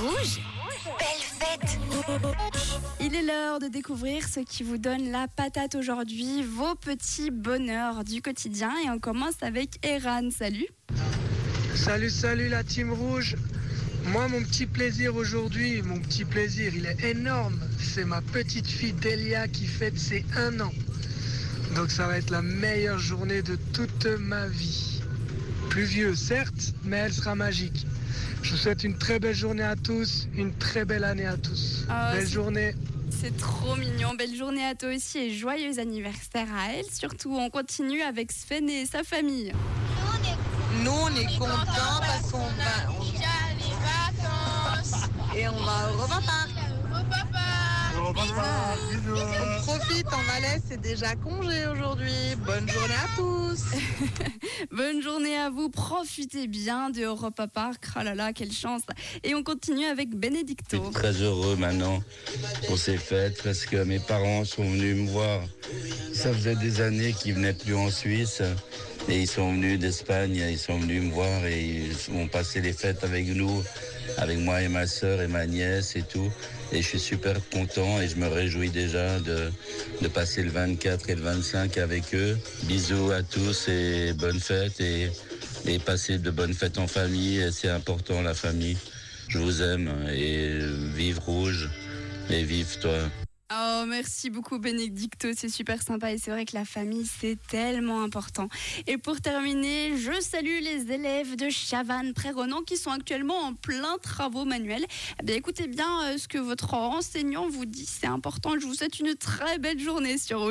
Rouge, belle fête Il est l'heure de découvrir ce qui vous donne la patate aujourd'hui, vos petits bonheurs du quotidien. Et on commence avec Eran. Salut Salut, salut la team rouge. Moi, mon petit plaisir aujourd'hui, mon petit plaisir, il est énorme. C'est ma petite fille Delia qui fête ses un an. Donc ça va être la meilleure journée de toute ma vie. Plus vieux, certes, mais elle sera magique. Je vous souhaite une très belle journée à tous, une très belle année à tous. Ah, belle c'est- journée. C'est trop mignon. Belle journée à toi aussi et joyeux anniversaire à elle. Surtout, on continue avec Sven et sa famille. Nous, on est contents parce qu'on va, on- les vacances. et on va au repas parc. On profite en Valais, c'est déjà congé aujourd'hui. Bonne journée à tous. Bonne journée à vous. Profitez bien de Europa Park. Oh là là, quelle chance. Et on continue avec Je Benedicto. suis très heureux maintenant pour ces fêtes parce que mes parents sont venus me voir. Ça faisait des années qu'ils venaient plus en Suisse et ils sont venus d'Espagne, ils sont venus me voir et ils ont passé les fêtes avec nous, avec moi et ma sœur et ma nièce et tout. Et je suis super content et je me réjouis déjà de, de passer le 24 et le 25 avec eux. Bisous à tous et bonnes fêtes et, et passer de bonnes fêtes en famille. C'est important la famille. Je vous aime et vive rouge et vive toi. Oh, merci beaucoup Benedicto, c'est super sympa et c'est vrai que la famille c'est tellement important. Et pour terminer, je salue les élèves de Chavannes Préronan qui sont actuellement en plein travaux manuels. Eh bien, écoutez bien euh, ce que votre enseignant vous dit, c'est important. Je vous souhaite une très belle journée sur